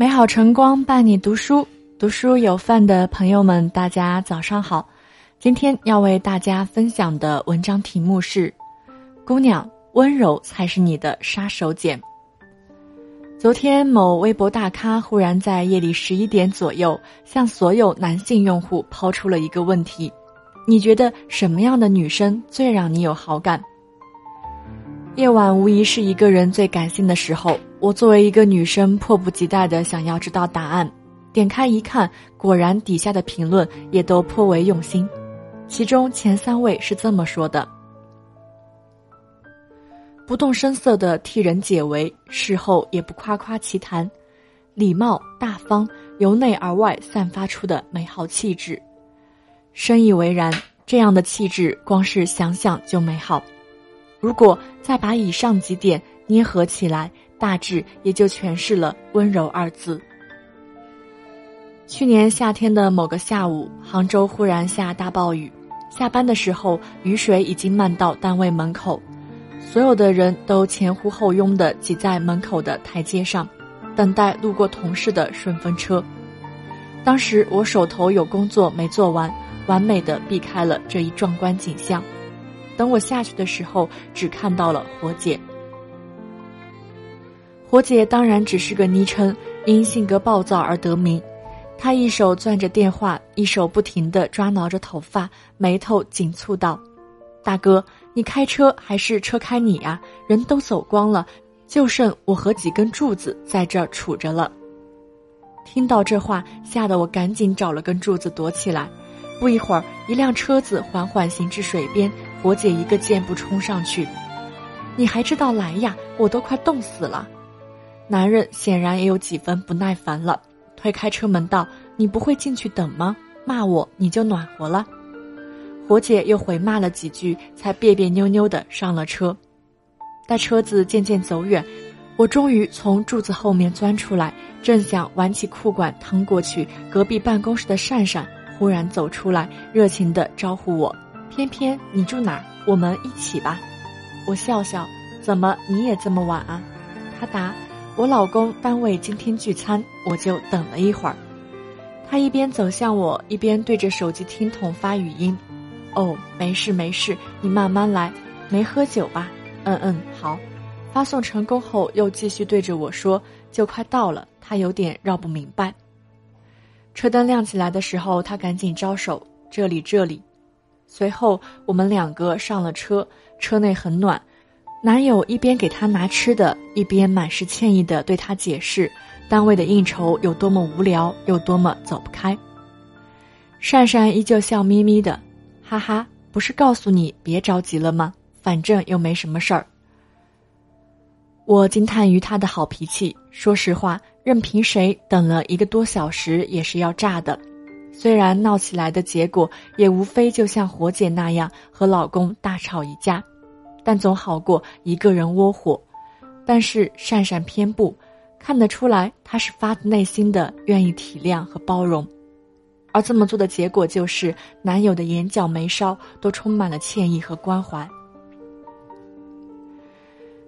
美好晨光伴你读书，读书有范的朋友们，大家早上好。今天要为大家分享的文章题目是：姑娘，温柔才是你的杀手锏。昨天，某微博大咖忽然在夜里十一点左右，向所有男性用户抛出了一个问题：你觉得什么样的女生最让你有好感？夜晚无疑是一个人最感性的时候。我作为一个女生，迫不及待的想要知道答案。点开一看，果然底下的评论也都颇为用心。其中前三位是这么说的：不动声色的替人解围，事后也不夸夸其谈，礼貌大方，由内而外散发出的美好气质。深以为然，这样的气质，光是想想就美好。如果再把以上几点捏合起来，大致也就诠释了“温柔”二字。去年夏天的某个下午，杭州忽然下大暴雨，下班的时候，雨水已经漫到单位门口，所有的人都前呼后拥的挤在门口的台阶上，等待路过同事的顺风车。当时我手头有工作没做完，完美的避开了这一壮观景象。等我下去的时候，只看到了火姐。火姐当然只是个昵称，因性格暴躁而得名。她一手攥着电话，一手不停地抓挠着头发，眉头紧蹙道：“大哥，你开车还是车开你呀？人都走光了，就剩我和几根柱子在这儿杵着了。”听到这话，吓得我赶紧找了根柱子躲起来。不一会儿，一辆车子缓缓行至水边，火姐一个箭步冲上去：“你还知道来呀？我都快冻死了！”男人显然也有几分不耐烦了，推开车门道：“你不会进去等吗？骂我你就暖和了。”火姐又回骂了几句，才别别扭扭的上了车。待车子渐渐走远，我终于从柱子后面钻出来，正想挽起裤管趟过去，隔壁办公室的善善忽然走出来，热情的招呼我：“偏偏你住哪？我们一起吧。”我笑笑：“怎么你也这么晚啊？”他答。我老公单位今天聚餐，我就等了一会儿。他一边走向我，一边对着手机听筒发语音：“哦，没事没事，你慢慢来。没喝酒吧？嗯嗯，好。”发送成功后，又继续对着我说：“就快到了。”他有点绕不明白。车灯亮起来的时候，他赶紧招手：“这里这里。”随后我们两个上了车，车内很暖。男友一边给她拿吃的，一边满是歉意地对她解释，单位的应酬有多么无聊，有多么走不开。善善依旧笑眯眯的，哈哈，不是告诉你别着急了吗？反正又没什么事儿。我惊叹于他的好脾气。说实话，任凭谁等了一个多小时也是要炸的。虽然闹起来的结果也无非就像火姐那样和老公大吵一架。但总好过一个人窝火，但是善善偏不，看得出来他是发自内心的愿意体谅和包容，而这么做的结果就是男友的眼角眉梢都充满了歉意和关怀。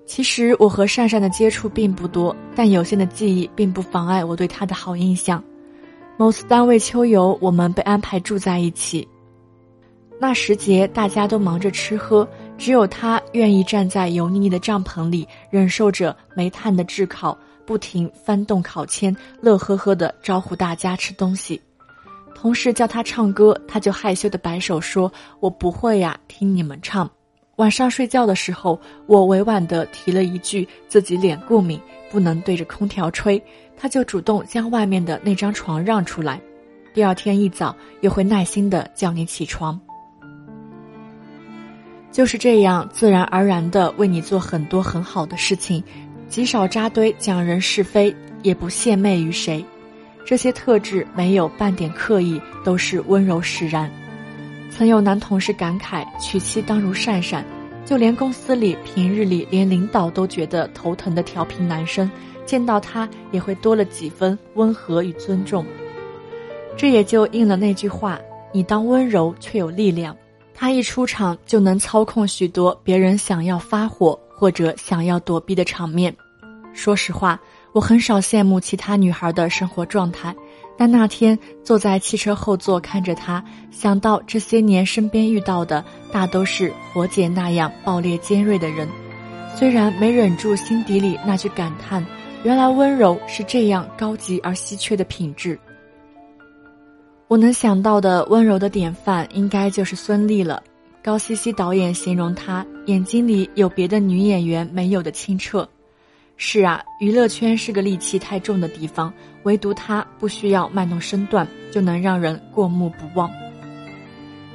其实我和善善的接触并不多，但有限的记忆并不妨碍我对他的好印象。某次单位秋游，我们被安排住在一起，那时节大家都忙着吃喝。只有他愿意站在油腻腻的帐篷里，忍受着煤炭的炙烤，不停翻动烤签，乐呵呵地招呼大家吃东西。同事叫他唱歌，他就害羞地摆手说：“我不会呀，听你们唱。”晚上睡觉的时候，我委婉地提了一句自己脸过敏，不能对着空调吹，他就主动将外面的那张床让出来。第二天一早，又会耐心地叫你起床。就是这样，自然而然的为你做很多很好的事情，极少扎堆讲人是非，也不献媚于谁。这些特质没有半点刻意，都是温柔使然。曾有男同事感慨：“娶妻当如善善。”就连公司里平日里连领导都觉得头疼的调皮男生，见到他也会多了几分温和与尊重。这也就应了那句话：“你当温柔却有力量。”他一出场就能操控许多别人想要发火或者想要躲避的场面。说实话，我很少羡慕其他女孩的生活状态，但那天坐在汽车后座看着她，想到这些年身边遇到的大都是火姐那样爆裂尖锐的人，虽然没忍住心底里那句感叹：原来温柔是这样高级而稀缺的品质。我能想到的温柔的典范，应该就是孙俪了。高希希导演形容她眼睛里有别的女演员没有的清澈。是啊，娱乐圈是个戾气太重的地方，唯独她不需要卖弄身段就能让人过目不忘。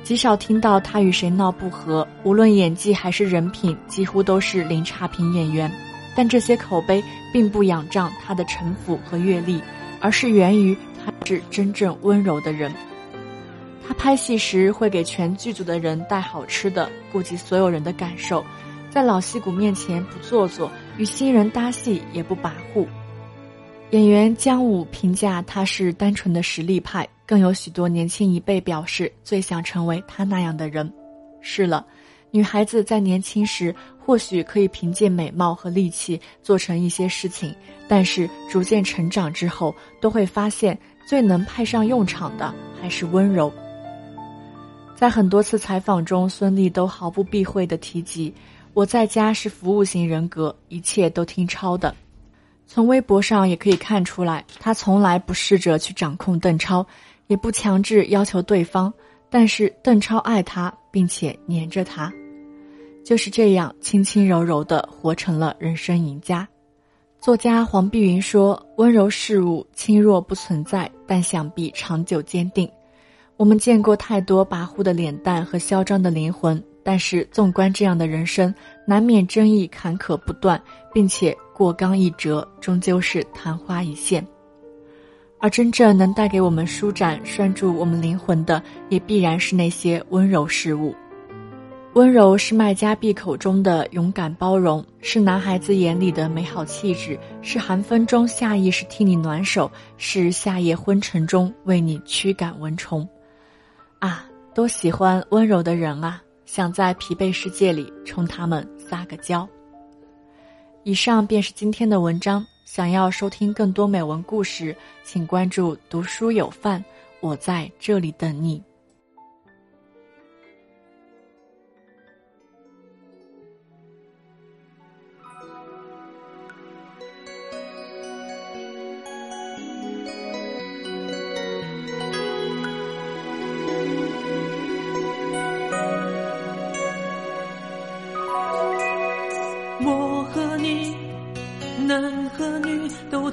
极少听到她与谁闹不和，无论演技还是人品，几乎都是零差评演员。但这些口碑并不仰仗她的城府和阅历，而是源于是真正温柔的人。他拍戏时会给全剧组的人带好吃的，顾及所有人的感受，在老戏骨面前不做作，与新人搭戏也不跋扈。演员姜武评价他是单纯的实力派，更有许多年轻一辈表示最想成为他那样的人。是了，女孩子在年轻时或许可以凭借美貌和力气做成一些事情，但是逐渐成长之后，都会发现最能派上用场的还是温柔。在很多次采访中，孙俪都毫不避讳地提及：“我在家是服务型人格，一切都听超的。”从微博上也可以看出来，她从来不试着去掌控邓超，也不强制要求对方。但是邓超爱她，并且黏着她，就是这样轻轻柔柔地活成了人生赢家。作家黄碧云说：“温柔事物轻若不存在，但想必长久坚定。”我们见过太多跋扈的脸蛋和嚣张的灵魂，但是纵观这样的人生，难免争议坎坷不断，并且过刚易折，终究是昙花一现。而真正能带给我们舒展、拴住我们灵魂的，也必然是那些温柔事物。温柔是卖家闭口中的勇敢包容，是男孩子眼里的美好气质，是寒风中下意识替你暖手，是夏夜昏沉中为你驱赶蚊虫。啊，多喜欢温柔的人啊！想在疲惫世界里冲他们撒个娇。以上便是今天的文章。想要收听更多美文故事，请关注“读书有范”，我在这里等你。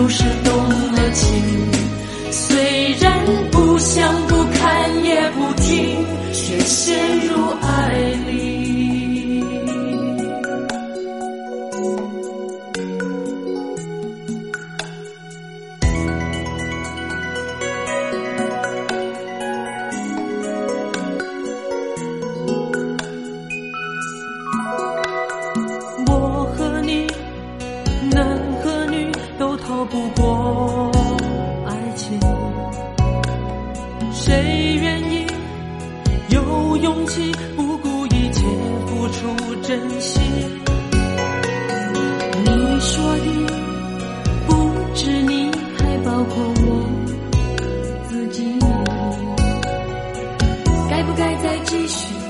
就是动了情，虽然不想我不过爱情谁愿意有勇气不顾一切付出真心？你说的不止你还包括我自己该不该再继续？